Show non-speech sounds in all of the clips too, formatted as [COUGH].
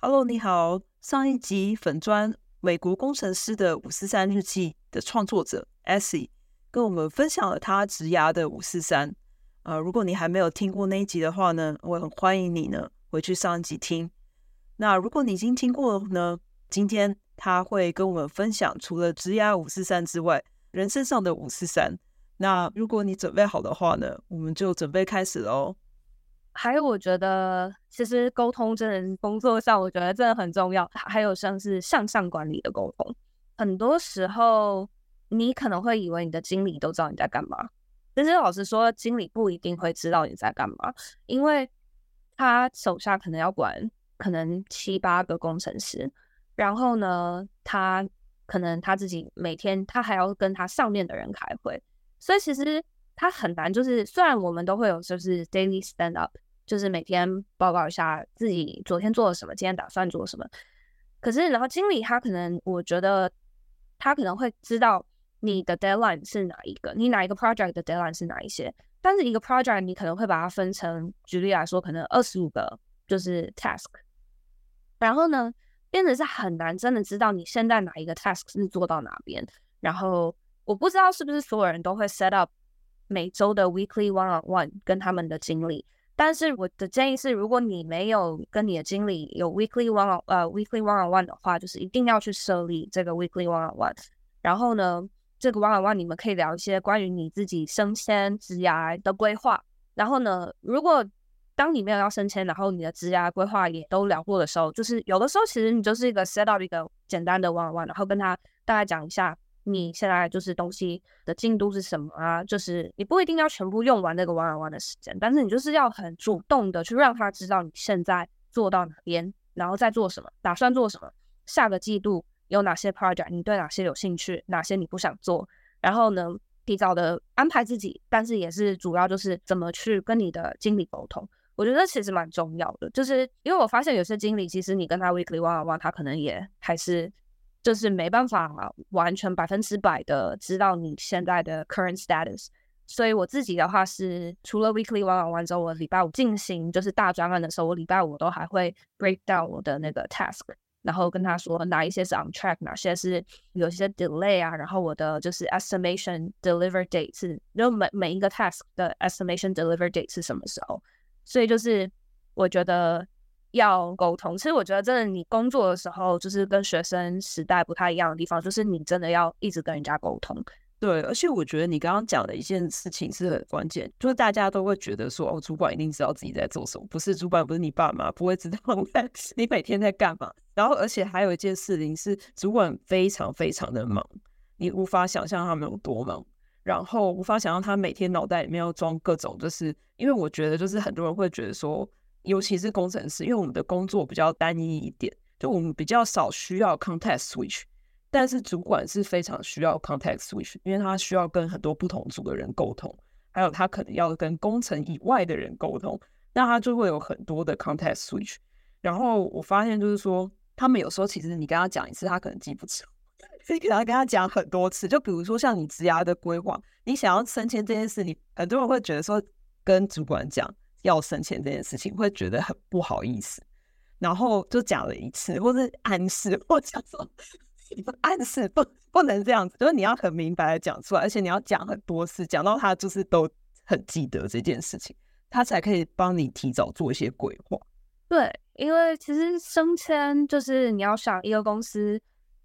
Hello，你好。上一集粉砖美国工程师的五四三日记的创作者 Essie 跟我们分享了他职涯的五四三。呃，如果你还没有听过那一集的话呢，我很欢迎你呢回去上一集听。那如果你已经听过了呢，今天他会跟我们分享除了职涯五四三之外，人生上的五四三。那如果你准备好的话呢，我们就准备开始喽。还有，我觉得其实沟通真的工作上，我觉得真的很重要。还有像是向上管理的沟通，很多时候你可能会以为你的经理都知道你在干嘛，但是老实说，经理不一定会知道你在干嘛，因为他手下可能要管可能七八个工程师，然后呢，他可能他自己每天他还要跟他上面的人开会，所以其实他很难。就是虽然我们都会有就是 daily stand up。就是每天报告一下自己昨天做了什么，今天打算做什么。可是，然后经理他可能，我觉得他可能会知道你的 deadline 是哪一个，你哪一个 project 的 deadline 是哪一些。但是一个 project 你可能会把它分成，举例来说，可能二十五个就是 task。然后呢，变得是很难真的知道你现在哪一个 task 是做到哪边。然后我不知道是不是所有人都会 set up 每周的 weekly one on one 跟他们的经理。但是我的建议是，如果你没有跟你的经理有 weekly one on 呃 weekly one on one 的话，就是一定要去设立这个 weekly one on one。然后呢，这个 one on one 你们可以聊一些关于你自己升迁职涯的规划。然后呢，如果当你没有要升迁，然后你的职涯规划也都聊过的时候，就是有的时候其实你就是一个 set up 一个简单的 one on one，然后跟他大概讲一下。你现在就是东西的进度是什么啊？就是你不一定要全部用完那个 one on one 的时间，但是你就是要很主动的去让他知道你现在做到哪边，然后再做什么，打算做什么，下个季度有哪些 project，你对哪些有兴趣，哪些你不想做，然后呢，提早的安排自己，但是也是主要就是怎么去跟你的经理沟通。我觉得其实蛮重要的，就是因为我发现有些经理其实你跟他 weekly one on one，他可能也还是。就是没办法完全百分之百的知道你现在的 current status，所以我自己的话是除了 weekly one on one 之后，我礼拜五进行就是大专案的时候，我礼拜五都还会 break down 我的那个 task，然后跟他说哪一些是 on track，哪些是有些 delay 啊，然后我的就是 estimation deliver date 是，就每每一个 task 的 estimation deliver date 是什么时候，所以就是我觉得。要沟通，其实我觉得，真的，你工作的时候，就是跟学生时代不太一样的地方，就是你真的要一直跟人家沟通。对，而且我觉得你刚刚讲的一件事情是很关键，就是大家都会觉得说，哦，主管一定知道自己在做什么，不是主管，不是你爸妈，不会知道 [LAUGHS] 你每天在干嘛。然后，而且还有一件事情是，主管非常非常的忙，你无法想象他们有多忙，然后无法想象他每天脑袋里面要装各种，就是因为我觉得，就是很多人会觉得说。尤其是工程师，因为我们的工作比较单一一点，就我们比较少需要 context switch，但是主管是非常需要 context switch，因为他需要跟很多不同组的人沟通，还有他可能要跟工程以外的人沟通，那他就会有很多的 context switch。然后我发现就是说，他们有时候其实你跟他讲一次，他可能记不住，你可能要跟他讲很多次。就比如说像你职涯的规划，你想要升迁这件事，你很多人会觉得说跟主管讲。要升迁这件事情会觉得很不好意思，然后就讲了一次，或是暗示，或讲说暗示不不能这样子，就是你要很明白的讲出来，而且你要讲很多次，讲到他就是都很记得这件事情，他才可以帮你提早做一些规划。对，因为其实升迁就是你要想一个公司，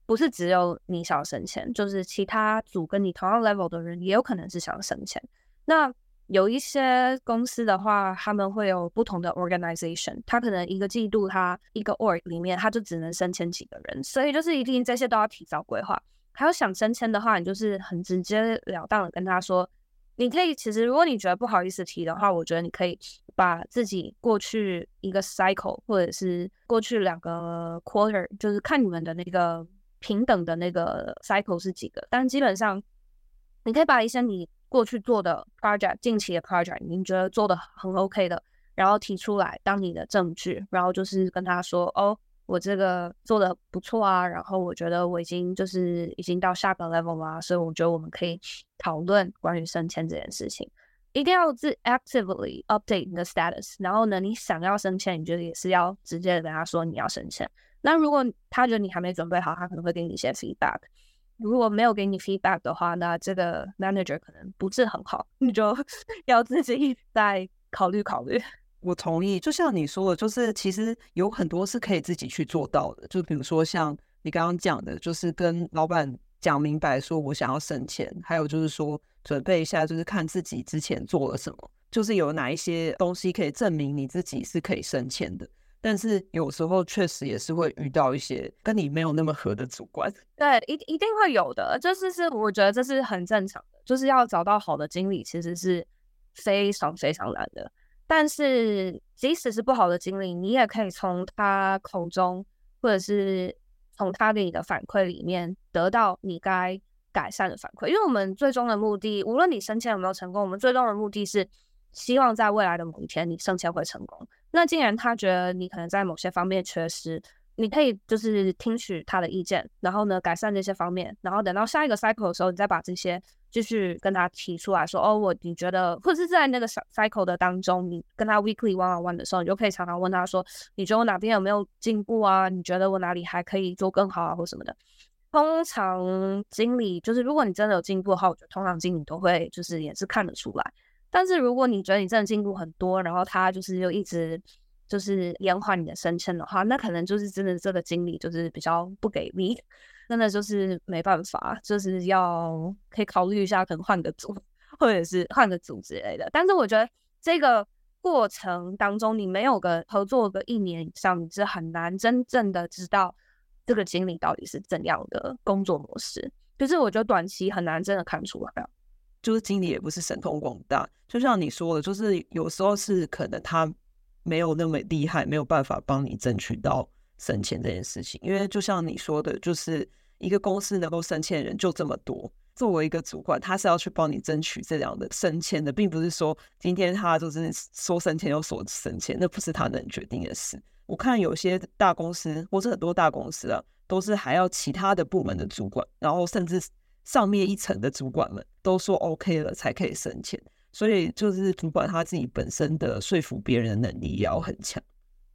不是只有你想升迁，就是其他组跟你同样 level 的人也有可能是想升迁。那有一些公司的话，他们会有不同的 organization，他可能一个季度他一个 org 里面他就只能升迁几个人，所以就是一定这些都要提早规划。还有想升迁的话，你就是很直截了当的跟他说。你可以，其实如果你觉得不好意思提的话，我觉得你可以把自己过去一个 cycle，或者是过去两个 quarter，就是看你们的那个平等的那个 cycle 是几个。但基本上，你可以把一些你过去做的 project，近期的 project，你觉得做的很 OK 的，然后提出来当你的证据，然后就是跟他说，哦。我这个做的不错啊，然后我觉得我已经就是已经到下个 level 啦，所以我觉得我们可以讨论关于升迁这件事情，一定要自 actively update 你的 status。然后呢，你想要升迁，你觉得也是要直接跟他说你要升迁。那如果他觉得你还没准备好，他可能会给你一些 feedback。如果没有给你 feedback 的话，那这个 manager 可能不是很好，你就 [LAUGHS] 要自己再考虑考虑。我同意，就像你说的，就是其实有很多是可以自己去做到的。就比如说像你刚刚讲的，就是跟老板讲明白，说我想要省钱，还有就是说准备一下，就是看自己之前做了什么，就是有哪一些东西可以证明你自己是可以省钱的。但是有时候确实也是会遇到一些跟你没有那么合的主管。对，一一定会有的，就是是我觉得这是很正常的，就是要找到好的经理，其实是非常非常难的。但是，即使是不好的经历，你也可以从他口中，或者是从他给你的反馈里面得到你该改善的反馈。因为我们最终的目的，无论你升迁有没有成功，我们最终的目的是希望在未来的某一天你升迁会成功。那既然他觉得你可能在某些方面缺失，你可以就是听取他的意见，然后呢，改善这些方面，然后等到下一个 cycle 的时候，你再把这些继续跟他提出来说，哦，我你觉得，或者是在那个 cycle 的当中，你跟他 weekly one on one 的时候，你就可以常常问他说，你觉得我哪边有没有进步啊？你觉得我哪里还可以做更好啊，或什么的。通常经理就是，如果你真的有进步的话，我觉得通常经理都会就是也是看得出来。但是如果你觉得你真的进步很多，然后他就是又一直。就是延缓你的升迁的话，那可能就是真的这个经理就是比较不给力，真的就是没办法，就是要可以考虑一下，可能换个组，或者是换个组之类的。但是我觉得这个过程当中，你没有个合作个一年以上，你是很难真正的知道这个经理到底是怎样的工作模式。就是我觉得短期很难真的看出来，就是经理也不是神通广大，就像你说的，就是有时候是可能他。没有那么厉害，没有办法帮你争取到升迁这件事情。因为就像你说的，就是一个公司能够升迁的人就这么多。作为一个主管，他是要去帮你争取这样的升迁的，并不是说今天他就是说升迁就说升迁，那不是他能决定的事。我看有些大公司或者很多大公司啊，都是还要其他的部门的主管，然后甚至上面一层的主管们都说 OK 了才可以升迁。所以就是主管他自己本身的说服别人的能力也要很强。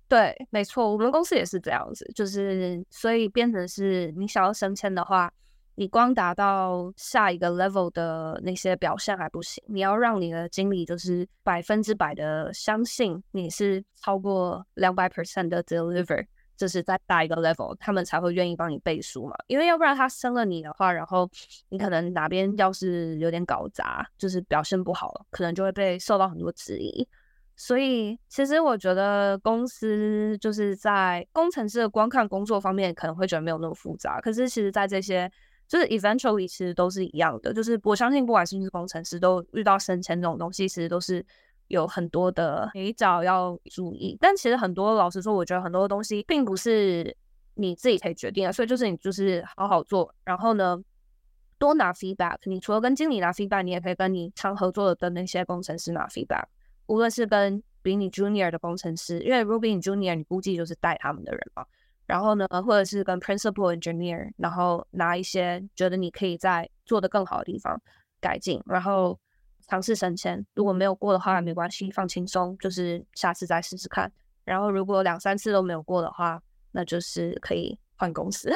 对，没错，我们公司也是这样子，就是所以变成是你想要升迁的话，你光达到下一个 level 的那些表现还不行，你要让你的经理就是百分之百的相信你是超过两百 percent 的 deliver。就是在大一个 level，他们才会愿意帮你背书嘛。因为要不然他升了你的话，然后你可能哪边要是有点搞砸，就是表现不好，可能就会被受到很多质疑。所以其实我觉得公司就是在工程师的观看工作方面可能会觉得没有那么复杂，可是其实，在这些就是 eventually 其实都是一样的。就是我相信，不管是不是工程师，都遇到升迁这种东西，其实都是。有很多的眉角要注意，但其实很多老实说，我觉得很多东西并不是你自己可以决定的，所以就是你就是好好做，然后呢，多拿 feedback。你除了跟经理拿 feedback，你也可以跟你常合作的那些工程师拿 feedback，无论是跟比你 junior 的工程师，因为 Ruby 你 junior，你估计就是带他们的人嘛。然后呢，或者是跟 principal engineer，然后拿一些觉得你可以在做得更好的地方改进，然后。尝试升迁，如果没有过的话，没关系，放轻松，就是下次再试试看。然后如果两三次都没有过的话，那就是可以换公司，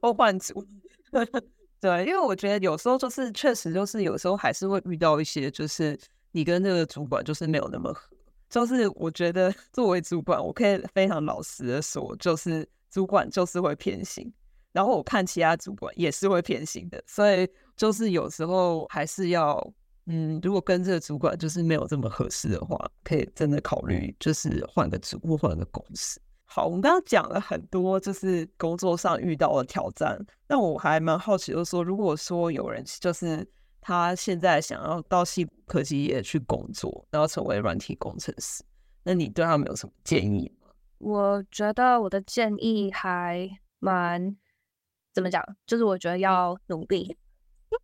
或 [LAUGHS] 换组。[LAUGHS] 对，因为我觉得有时候就是确实就是有时候还是会遇到一些，就是你跟那个主管就是没有那么合。就是我觉得作为主管，我可以非常老实的说，就是主管就是会偏心，然后我看其他主管也是会偏心的，所以就是有时候还是要，嗯，如果跟这个主管就是没有这么合适的话，可以真的考虑就是换个职务，换个公司。好，我们刚刚讲了很多，就是工作上遇到的挑战。那我还蛮好奇，就是说，如果说有人就是他现在想要到矽谷科技业去工作，然后成为软体工程师，那你对他们有什么建议吗？我觉得我的建议还蛮怎么讲，就是我觉得要努力，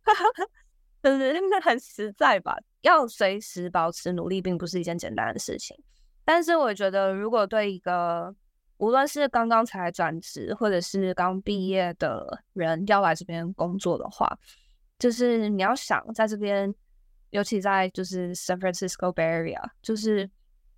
哈哈就是很实在吧。要随时保持努力，并不是一件简单的事情。但是我觉得，如果对一个无论是刚刚才转职，或者是刚毕业的人要来这边工作的话，就是你要想在这边，尤其在就是 San Francisco Bay Area，就是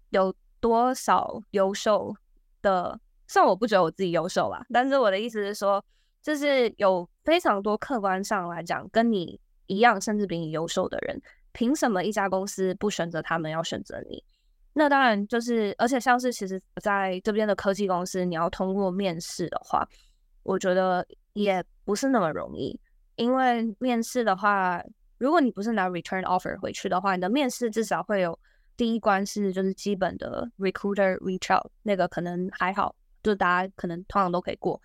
有多少优秀的，虽然我不觉得我自己优秀啦，但是我的意思是说，就是有非常多客观上来讲跟你一样，甚至比你优秀的人，凭什么一家公司不选择他们，要选择你？那当然就是，而且像是其实在这边的科技公司，你要通过面试的话，我觉得也不是那么容易。因为面试的话，如果你不是拿 return offer 回去的话，你的面试至少会有第一关是就是基本的 recruiter reach out，那个可能还好，就大家可能通常都可以过，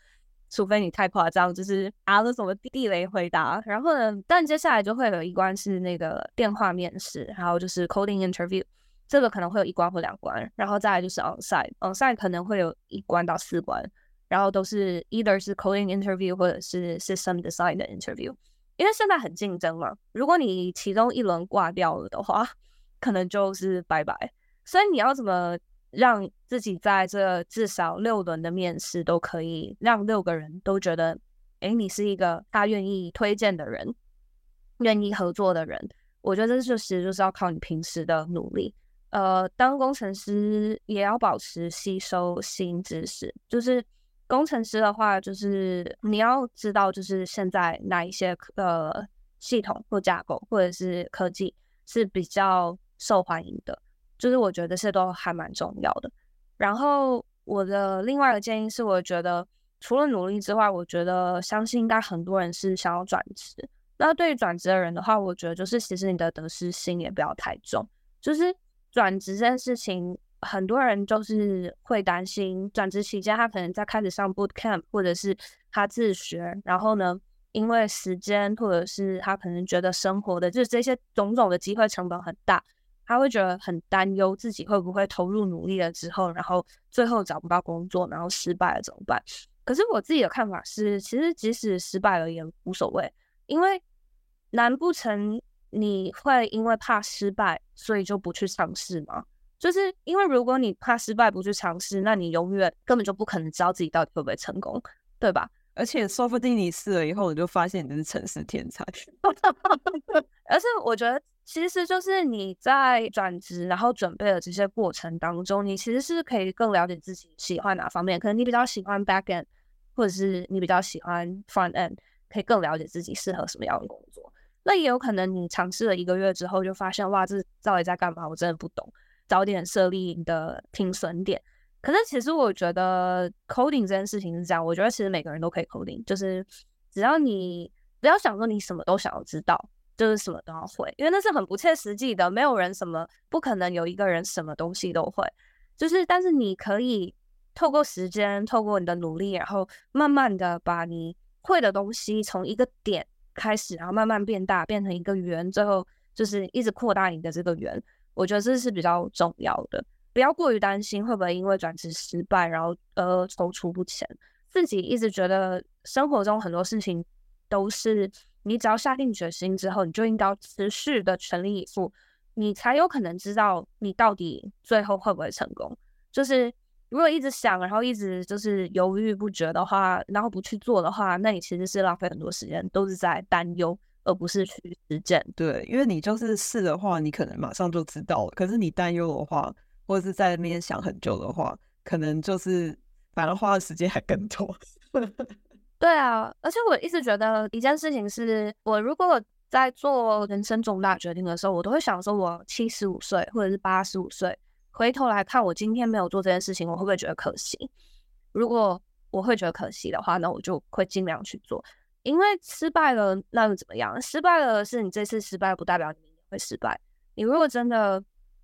除非你太夸张，就是啊了什么地雷回答。然后呢，但接下来就会有一关是那个电话面试，还有就是 coding interview。这个可能会有一关或两关，然后再来就是 onsite，onsite 可能会有一关到四关，然后都是 either 是 coding interview 或者是 system design 的 interview。因为现在很竞争嘛，如果你其中一轮挂掉了的话，可能就是拜拜。所以你要怎么让自己在这至少六轮的面试都可以让六个人都觉得，哎，你是一个他愿意推荐的人，愿意合作的人？我觉得这就是就是要靠你平时的努力。呃，当工程师也要保持吸收新知识。就是工程师的话，就是你要知道，就是现在哪一些呃系统或架构或者是科技是比较受欢迎的。就是我觉得这些都还蛮重要的。然后我的另外一个建议是，我觉得除了努力之外，我觉得相信应该很多人是想要转职。那对于转职的人的话，我觉得就是其实你的得失心也不要太重，就是。转职这件事情，很多人就是会担心，转职期间他可能在开始上 boot camp，或者是他自学，然后呢，因为时间或者是他可能觉得生活的就是这些种种的机会成本很大，他会觉得很担忧自己会不会投入努力了之后，然后最后找不到工作，然后失败了怎么办？可是我自己的看法是，其实即使失败了也无所谓，因为难不成？你会因为怕失败，所以就不去尝试吗？就是因为如果你怕失败不去尝试，那你永远根本就不可能知道自己到底会不会成功，对吧？而且说不定你试了以后，你就发现你是城市天才。[LAUGHS] 而且我觉得，其实就是你在转职然后准备的这些过程当中，你其实是可以更了解自己喜欢哪方面。可能你比较喜欢 back end，或者是你比较喜欢 front end，可以更了解自己适合什么样的工作。那也有可能，你尝试了一个月之后，就发现哇，这到底在干嘛？我真的不懂。早点设立你的停损点。可是其实我觉得 coding 这件事情是这样，我觉得其实每个人都可以 coding，就是只要你不要想说你什么都想要知道，就是什么都要会，因为那是很不切实际的。没有人什么不可能有一个人什么东西都会，就是但是你可以透过时间，透过你的努力，然后慢慢的把你会的东西从一个点。开始，然后慢慢变大，变成一个圆，最后就是一直扩大你的这个圆。我觉得这是比较重要的，不要过于担心会不会因为转职失败，然后呃踌躇不前。自己一直觉得生活中很多事情都是你只要下定决心之后，你就应该持续的全力以赴，你才有可能知道你到底最后会不会成功。就是。如果一直想，然后一直就是犹豫不决的话，然后不去做的话，那你其实是浪费很多时间，都是在担忧，而不是去实践。对，因为你就是试的话，你可能马上就知道了。可是你担忧的话，或者是在那边想很久的话，可能就是反而花的时间还更多。对啊，而且我一直觉得一件事情是，我如果在做人生重大决定的时候，我都会想说，我七十五岁或者是八十五岁。回头来看，我今天没有做这件事情，我会不会觉得可惜？如果我会觉得可惜的话，那我就会尽量去做。因为失败了，那又怎么样？失败了是你这次失败，不代表你会失败。你如果真的，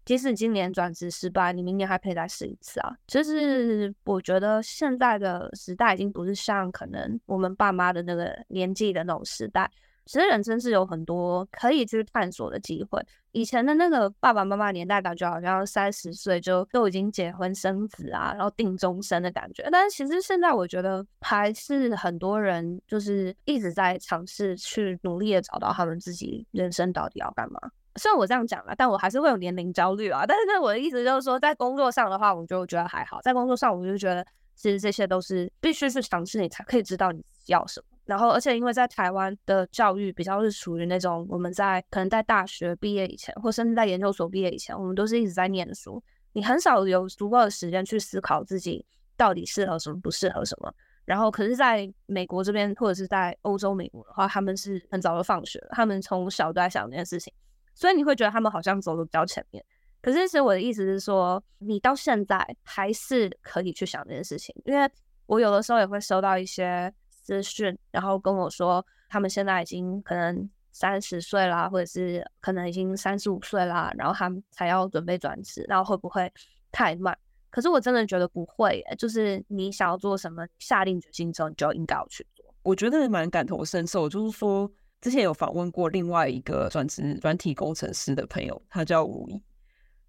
即使今年转职失败，你明年还可以再试一次啊。就是我觉得现在的时代已经不是像可能我们爸妈的那个年纪的那种时代。其实人生是有很多可以去探索的机会。以前的那个爸爸妈妈年代，感觉好像三十岁就都已经结婚生子啊，然后定终身的感觉。但是其实现在我觉得还是很多人就是一直在尝试去努力的找到他们自己人生到底要干嘛。虽然我这样讲了，但我还是会有年龄焦虑啊。但是我的意思就是说，在工作上的话，我就觉得还好。在工作上，我就觉得其实这些都是必须是尝试，你才可以知道你要什么。然后，而且因为在台湾的教育比较是属于那种我们在可能在大学毕业以前，或甚至在研究所毕业以前，我们都是一直在念书，你很少有足够的时间去思考自己到底适合什么，不适合什么。然后，可是在美国这边，或者是在欧洲、美国的话，他们是很早就放学了，他们从小都在想这件事情，所以你会觉得他们好像走的比较前面。可是，其实我的意思是说，你到现在还是可以去想这件事情，因为我有的时候也会收到一些。资讯，然后跟我说，他们现在已经可能三十岁啦，或者是可能已经三十五岁啦，然后他们才要准备转职，然后会不会太慢？可是我真的觉得不会，就是你想要做什么，下定决心之后，你就应该要去做。我觉得蛮感同身受，就是说之前有访问过另外一个转职软体工程师的朋友，他叫吴怡，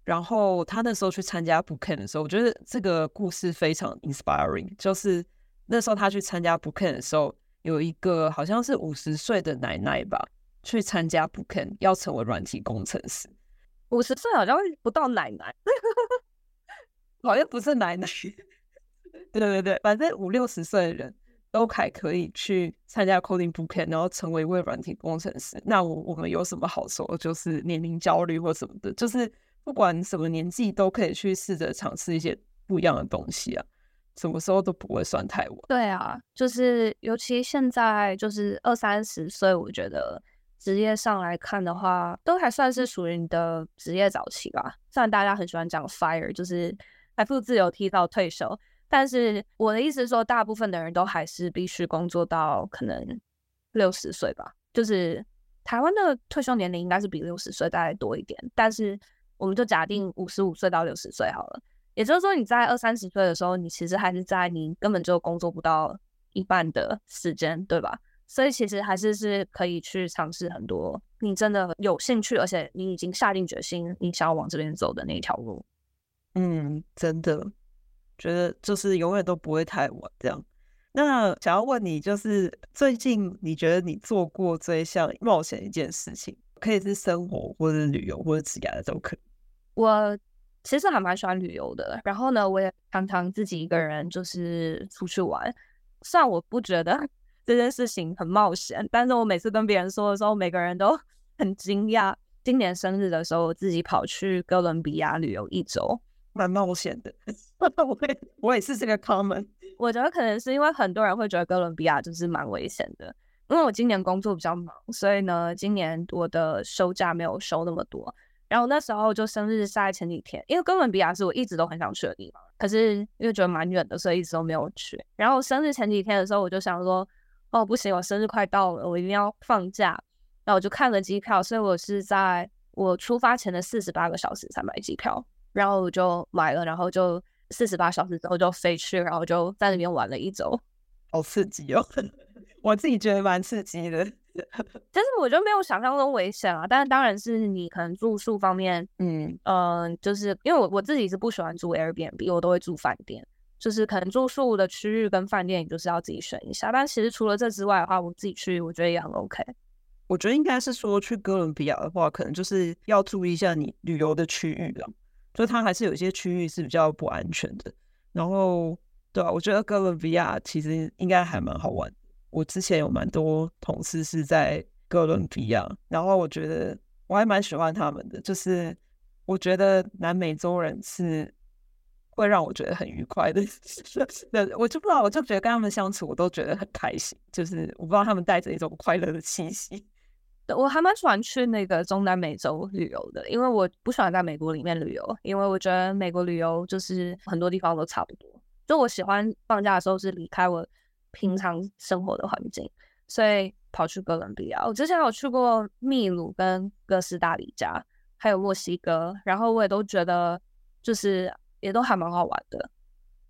然后他那时候去参加 Bootcamp 的时候，我觉得这个故事非常 inspiring，就是。那时候他去参加 Bootcamp 的时候，有一个好像是五十岁的奶奶吧，去参加 Bootcamp 要成为软体工程师。五十岁好像不到奶奶，[LAUGHS] 好像不是奶奶。[LAUGHS] 对对对，反正五六十岁的人都还可以去参加 Coding Bootcamp，然后成为一位软体工程师。那我我们有什么好说？就是年龄焦虑或什么的，就是不管什么年纪都可以去试着尝试一些不一样的东西啊。什么时候都不会算太晚。对啊，就是尤其现在就是二三十岁，我觉得职业上来看的话，都还算是属于你的职业早期吧。虽然大家很喜欢讲 fire，就是财富自由提早退休，但是我的意思是说，大部分的人都还是必须工作到可能六十岁吧。就是台湾的退休年龄应该是比六十岁大概多一点，但是我们就假定五十五岁到六十岁好了。也就是说，你在二三十岁的时候，你其实还是在你根本就工作不到一半的时间，对吧？所以其实还是是可以去尝试很多你真的有兴趣，而且你已经下定决心你想要往这边走的那一条路。嗯，真的觉得就是永远都不会太晚。这样，那想要问你，就是最近你觉得你做过最像冒险一件事情，可以是生活，或者是旅游，或者职业的都可以。我。其实还蛮喜欢旅游的，然后呢，我也常常自己一个人就是出去玩。虽然我不觉得 [LAUGHS] 这件事情很冒险，但是我每次跟别人说的时候，每个人都 [LAUGHS] 很惊讶。今年生日的时候，我自己跑去哥伦比亚旅游一周，蛮冒险的。[LAUGHS] 我也我也是这个 common。我觉得可能是因为很多人会觉得哥伦比亚就是蛮危险的，因为我今年工作比较忙，所以呢，今年我的休假没有休那么多。然后那时候就生日是在前几天，因为哥伦比亚是我一直都很想去的地方，可是因为觉得蛮远的，所以一直都没有去。然后生日前几天的时候，我就想说，哦不行，我生日快到了，我一定要放假。然后我就看了机票，所以我是在我出发前的四十八个小时才买机票，然后我就买了，然后就四十八小时之后就飞去，然后就在那边玩了一周，好刺激哦！[LAUGHS] 我自己觉得蛮刺激的。[LAUGHS] 但是我觉得没有想象中危险啊，但是当然是你可能住宿方面，嗯嗯、呃，就是因为我我自己是不喜欢住 Airbnb，我都会住饭店，就是可能住宿的区域跟饭店，你就是要自己选一下。但其实除了这之外的话，我自己去我觉得也很 OK。我觉得应该是说去哥伦比亚的话，可能就是要注意一下你旅游的区域了，就它还是有一些区域是比较不安全的。然后，对啊，我觉得哥伦比亚其实应该还蛮好玩。我之前有蛮多同事是在哥伦比亚，然后我觉得我还蛮喜欢他们的，就是我觉得南美洲人是会让我觉得很愉快的，[LAUGHS] 我就不知道，我就觉得跟他们相处，我都觉得很开心，就是我不知道他们带着一种快乐的气息。我还蛮喜欢去那个中南美洲旅游的，因为我不喜欢在美国里面旅游，因为我觉得美国旅游就是很多地方都差不多。就我喜欢放假的时候是离开我平常生活的环境，所以跑去哥伦比亚。我之前有去过秘鲁跟哥斯达黎加，还有墨西哥，然后我也都觉得就是也都还蛮好玩的。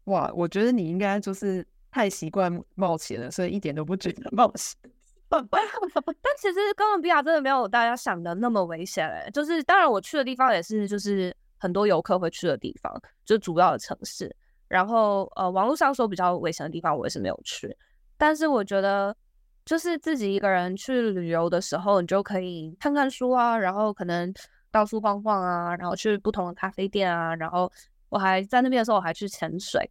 哇，我觉得你应该就是太习惯冒险了，所以一点都不觉得冒险。[LAUGHS] [LAUGHS] 但其实哥伦比亚真的没有大家想的那么危险哎，就是当然我去的地方也是就是很多游客会去的地方，就主要的城市。然后呃，网络上说比较危险的地方我也是没有去，但是我觉得就是自己一个人去旅游的时候，你就可以看看书啊，然后可能到处逛逛啊，然后去不同的咖啡店啊，然后我还在那边的时候我还去潜水，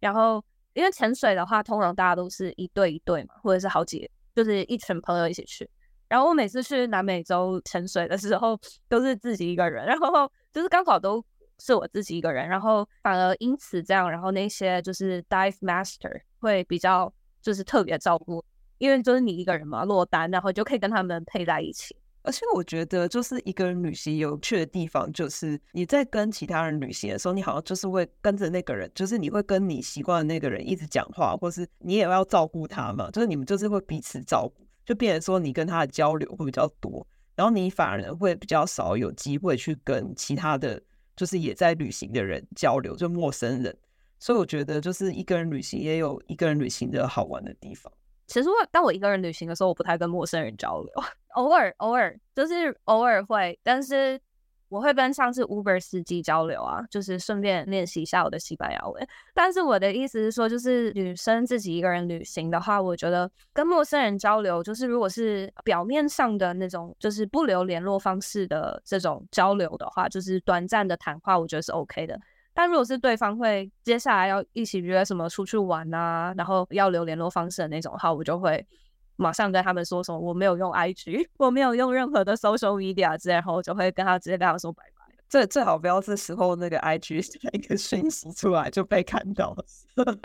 然后因为潜水的话，通常大家都是一对一对嘛，或者是好几。就是一群朋友一起去，然后我每次去南美洲潜水的时候都是自己一个人，然后就是刚好都是我自己一个人，然后反而因此这样，然后那些就是 dive master 会比较就是特别照顾，因为就是你一个人嘛，落单，然后就可以跟他们配在一起。而且我觉得，就是一个人旅行有趣的地方，就是你在跟其他人旅行的时候，你好像就是会跟着那个人，就是你会跟你习惯的那个人一直讲话，或是你也要照顾他嘛，就是你们就是会彼此照顾，就变成说你跟他的交流会比较多，然后你反而会比较少有机会去跟其他的就是也在旅行的人交流，就陌生人。所以我觉得，就是一个人旅行也有一个人旅行的好玩的地方。其实我当我一个人旅行的时候，我不太跟陌生人交流，[LAUGHS] 偶尔偶尔就是偶尔会，但是我会跟像是 Uber 司机交流啊，就是顺便练习一下我的西班牙文。但是我的意思是说，就是女生自己一个人旅行的话，我觉得跟陌生人交流，就是如果是表面上的那种，就是不留联络方式的这种交流的话，就是短暂的谈话，我觉得是 OK 的。但如果是对方会接下来要一起约什么出去玩啊，然后要留联络方式的那种的话，我就会马上跟他们说什么我没有用 IG，[LAUGHS] 我没有用任何的 social media 之类，然后我就会跟他直接跟他说拜拜。[LAUGHS] 最最好不要这时候那个 IG 一个讯息出来就被看到了。[LAUGHS]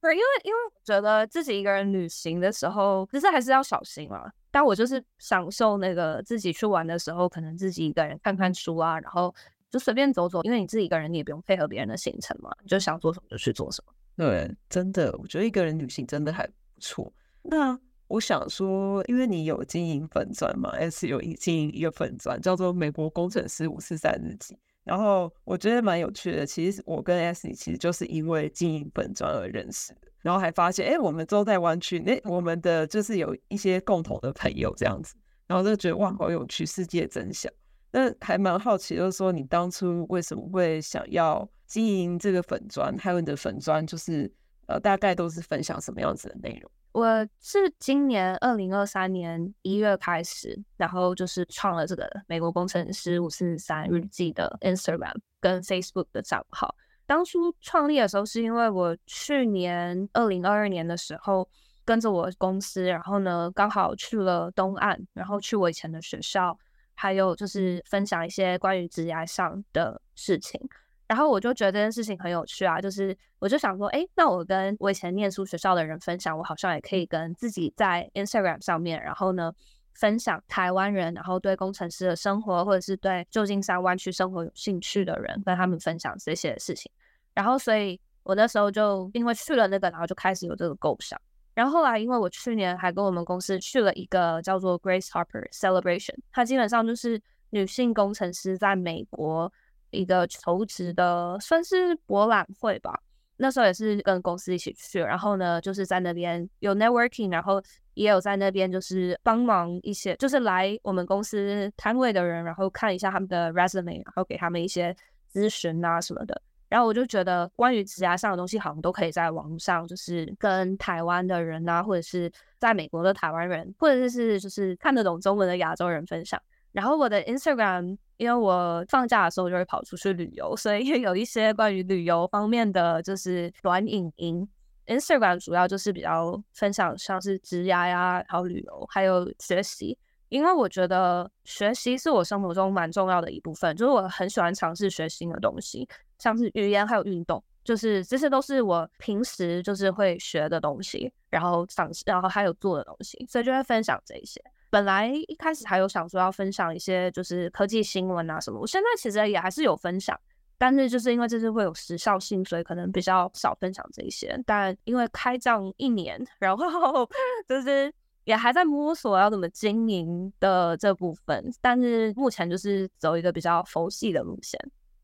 对因为因为觉得自己一个人旅行的时候，其实还是要小心啊。但我就是享受那个自己去玩的时候，可能自己一个人看看书啊，然后。就随便走走，因为你自己一个人，你也不用配合别人的行程嘛，你就想做什么就去做什么。对，真的，我觉得一个人旅行真的还不错。那我想说，因为你有经营粉钻嘛，S 有经营一个粉钻叫做“美国工程师五四三日记”，然后我觉得蛮有趣的。其实我跟 S 其实就是因为经营粉钻而认识的，然后还发现，哎，我们都在湾区，那我们的就是有一些共同的朋友这样子，然后就觉得哇，好有趣，世界真小。那还蛮好奇，就是说你当初为什么会想要经营这个粉专？还有你的粉专就是呃，大概都是分享什么样子的内容？我是今年二零二三年一月开始，然后就是创了这个美国工程师五四三日记的 Instagram 跟 Facebook 的账号。当初创立的时候，是因为我去年二零二二年的时候跟着我公司，然后呢刚好去了东岸，然后去我以前的学校。还有就是分享一些关于职业上的事情，然后我就觉得这件事情很有趣啊，就是我就想说，哎，那我跟我以前念书学校的人分享，我好像也可以跟自己在 Instagram 上面，然后呢分享台湾人，然后对工程师的生活，或者是对旧金山湾区生活有兴趣的人，跟他们分享这些事情。然后，所以我那时候就因为去了那个，然后就开始有这个构想。然后后来，因为我去年还跟我们公司去了一个叫做 Grace Harper Celebration，它基本上就是女性工程师在美国一个求职的算是博览会吧。那时候也是跟公司一起去，然后呢，就是在那边有 networking，然后也有在那边就是帮忙一些，就是来我们公司摊位的人，然后看一下他们的 resume，然后给他们一些咨询啊什么的。然后我就觉得，关于指甲上的东西，好像都可以在网上，就是跟台湾的人啊，或者是在美国的台湾人，或者是就是看得懂中文的亚洲人分享。然后我的 Instagram，因为我放假的时候就会跑出去旅游，所以也有一些关于旅游方面的就是短影音。Instagram 主要就是比较分享像是职涯呀，还有旅游，还有学习。因为我觉得学习是我生活中蛮重要的一部分，就是我很喜欢尝试学新的东西，像是语言还有运动，就是这些都是我平时就是会学的东西，然后尝试，然后还有做的东西，所以就会分享这些。本来一开始还有想说要分享一些就是科技新闻啊什么，我现在其实也还是有分享，但是就是因为这是会有时效性，所以可能比较少分享这些。但因为开账一年，然后 [LAUGHS] 就是也还在摸索要怎么经营的这部分，但是目前就是走一个比较佛系的路线。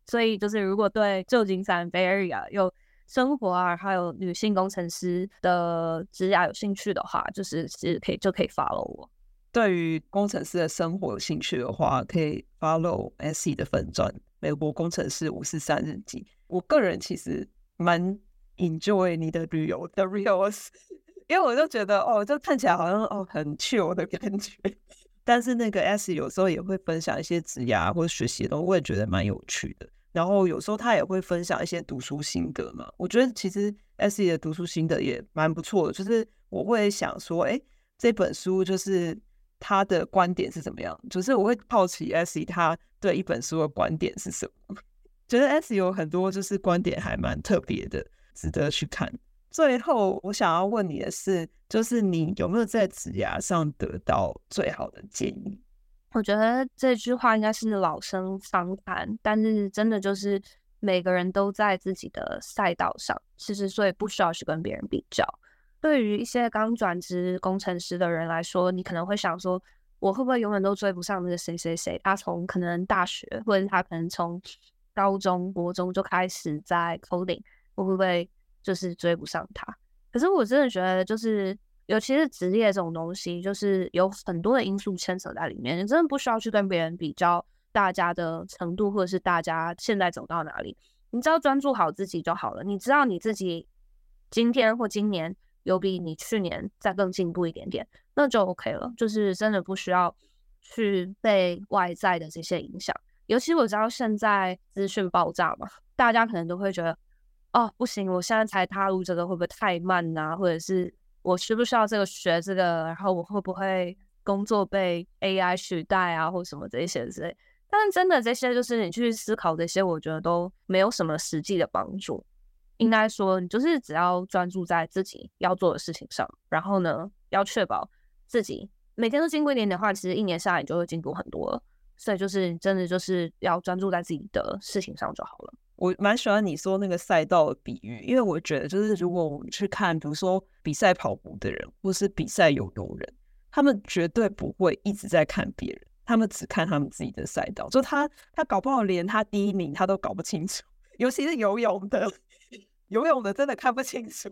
所以就是如果对旧金山 Bay Area 有生活啊，还有女性工程师的职涯有兴趣的话，就是是可以就可以 follow 我。对于工程师的生活有兴趣的话，可以 follow SE 的粉专，美国工程师五四三日记。我个人其实蛮 enjoy 你的旅游的 reels，因为我就觉得哦，就看起来好像哦很 chill 的感觉。[LAUGHS] 但是那个 S 有时候也会分享一些职涯或者学习的东西，我也觉得蛮有趣的。然后有时候他也会分享一些读书心得嘛，我觉得其实 S 的读书心得也蛮不错的。就是我会想说，哎，这本书就是。他的观点是怎么样？就是我会好奇 S 他对一本书的观点是什么？[LAUGHS] 觉得 S 有很多就是观点还蛮特别的，值得去看。最后我想要问你的是，就是你有没有在职涯上得到最好的建议？我觉得这句话应该是老生常谈，但是真的就是每个人都在自己的赛道上，其实所以不需要去跟别人比较。对于一些刚转职工程师的人来说，你可能会想说，我会不会永远都追不上那个谁谁谁？他从可能大学，或者他可能从高中、国中就开始在 coding，我会不会就是追不上他？可是我真的觉得，就是尤其是职业这种东西，就是有很多的因素牵扯在里面，你真的不需要去跟别人比较大家的程度，或者是大家现在走到哪里，你只要专注好自己就好了。你知道你自己今天或今年。有比你去年再更进步一点点，那就 OK 了。就是真的不需要去被外在的这些影响。尤其我知道现在资讯爆炸嘛，大家可能都会觉得，哦，不行，我现在才踏入这个会不会太慢啊？或者是我需不需要这个学这个？然后我会不会工作被 AI 取代啊？或什么这些之类。但是真的这些就是你去思考这些，我觉得都没有什么实际的帮助。应该说，你就是只要专注在自己要做的事情上，然后呢，要确保自己每天都进步一点点的话，其实一年下来你就会进步很多了。所以就是真的就是要专注在自己的事情上就好了。我蛮喜欢你说那个赛道的比喻，因为我觉得就是如果我们去看，比如说比赛跑步的人，或是比赛游泳人，他们绝对不会一直在看别人，他们只看他们自己的赛道。就他他搞不好连他第一名他都搞不清楚，尤其是游泳的。[LAUGHS] 游泳的真的看不清楚。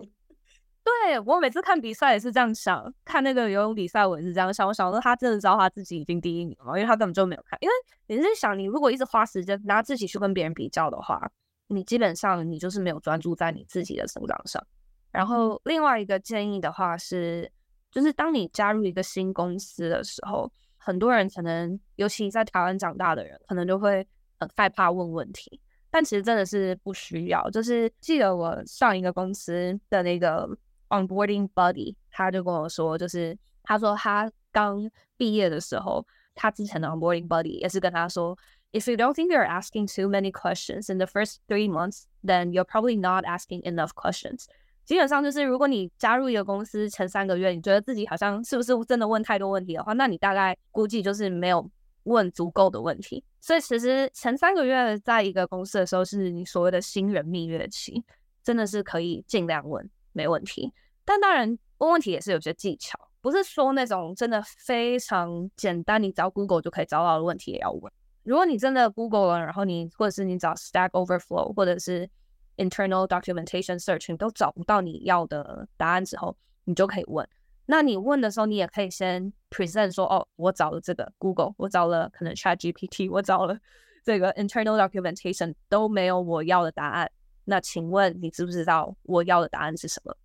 对，我每次看比赛也是这样想，看那个游泳比赛我也是这样想。我想说他真的知道他自己已经第一名了，因为他根本就没有看。因为你是想，你如果一直花时间拿自己去跟别人比较的话，你基本上你就是没有专注在你自己的成长上。然后另外一个建议的话是，就是当你加入一个新公司的时候，很多人可能，尤其在台湾长大的人，可能就会很害怕问问题。但其实真的是不需要，就是记得我上一个公司的那个 onboarding buddy，他就跟我说，就是他说他刚毕业的时候，他之前的 onboarding buddy 也是跟他说，if you don't think you're asking too many questions in the first three months, then you're probably not asking enough questions。基本上就是，如果你加入一个公司前三个月，你觉得自己好像是不是真的问太多问题的话，那你大概估计就是没有问足够的问题。所以其实前三个月在一个公司的时候，是你所谓的新人蜜月期，真的是可以尽量问， 没问题。但当然问问题也是有些技巧，不是说那种真的非常简单，你找 Google 就可以找到的问题也要问。如果你真的 Google 了，然后你或者是你找 Stack Overflow 或者是 Internal Documentation Search 你都找不到你要的答案之后，你就可以问。那你问的时候，你也可以先 present 说，哦，我找了这个 Google，我找了可能 ChatGPT，我找了这个 internal documentation 都没有我要的答案。那请问你知不知道我要的答案是什么？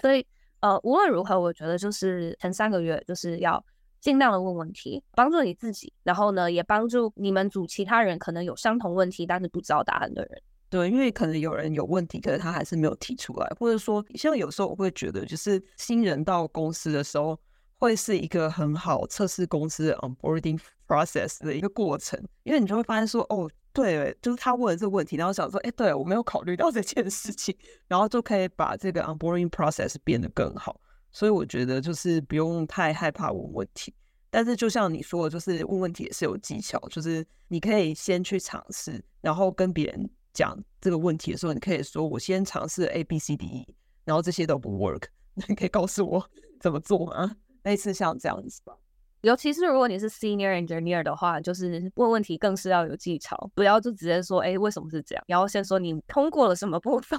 所以，呃，无论如何，我觉得就是前三个月就是要尽量的问问题，帮助你自己，然后呢，也帮助你们组其他人可能有相同问题但是不知道答案的人。对，因为可能有人有问题，可是他还是没有提出来，或者说，像有时候我会觉得，就是新人到公司的时候，会是一个很好测试公司 onboarding process 的一个过程，因为你就会发现说，哦，对，就是他问了这个问题，然后想说，哎，对，我没有考虑到这件事情，然后就可以把这个 onboarding process 变得更好。所以我觉得就是不用太害怕问问题。但是就像你说的，就是问问题也是有技巧，就是你可以先去尝试，然后跟别人讲这个问题的时候，你可以说我先尝试 A B C D E，然后这些都不 work，[LAUGHS] 你可以告诉我怎么做吗？类似像这样子吧。尤其是如果你是 senior engineer 的话，就是问问题更是要有技巧，不要就直接说，哎，为什么是这样？然后先说你通过了什么步骤，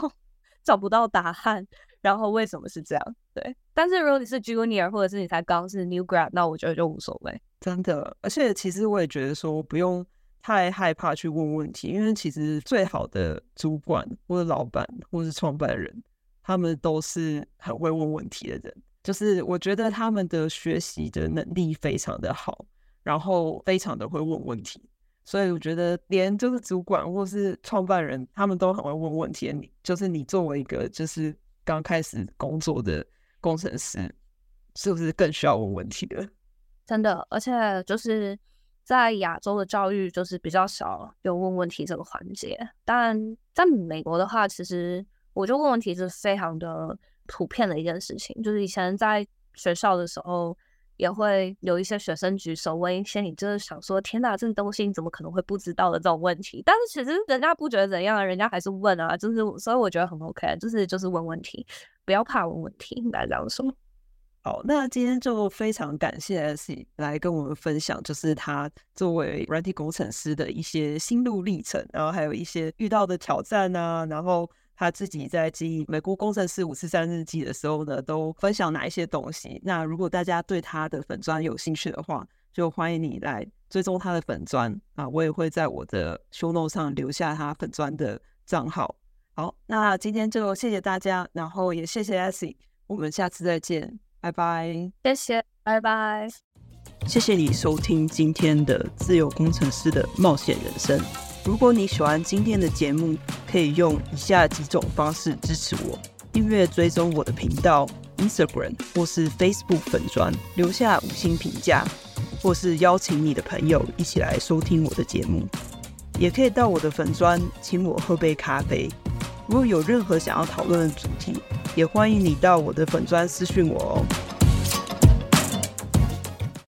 找不到答案，然后为什么是这样？对。但是如果你是 junior 或者是你才刚是 new grad，那我觉得就无所谓。真的，而且其实我也觉得说不用太害怕去问问题，因为其实最好的主管或者老板或者是创办人，他们都是很会问问题的人。就是我觉得他们的学习的能力非常的好，然后非常的会问问题，所以我觉得连就是主管或是创办人，他们都很会问问题。你就是你作为一个就是刚开始工作的工程师，是不是更需要问问题的？真的，而且就是在亚洲的教育就是比较少有问问题这个环节，但在美国的话，其实我就问问题是非常的。普遍的一件事情，就是以前在学校的时候，也会有一些学生举手问一些你就是想说，天哪，这个东西你怎么可能会不知道的这种问题。但是其实人家不觉得怎样，人家还是问啊，就是所以我觉得很 OK，就是就是问问题，不要怕问问题，应该这样说。好，那今天就非常感谢 S 来跟我们分享，就是他作为软体工程师的一些心路历程，然后还有一些遇到的挑战啊，然后。他自己在记美国工程师五四三日记的时候呢，都分享哪一些东西？那如果大家对他的粉砖有兴趣的话，就欢迎你来追踪他的粉砖啊！我也会在我的 show note 上留下他粉砖的账号。好，那今天就谢谢大家，然后也谢谢 Ashley，我们下次再见，拜拜。谢谢，拜拜。谢谢你收听今天的自由工程师的冒险人生。如果你喜欢今天的节目，可以用以下几种方式支持我：订阅追踪我的频道、Instagram 或是 Facebook 粉专，留下五星评价，或是邀请你的朋友一起来收听我的节目。也可以到我的粉专请我喝杯咖啡。如果有任何想要讨论的主题，也欢迎你到我的粉专私讯我哦。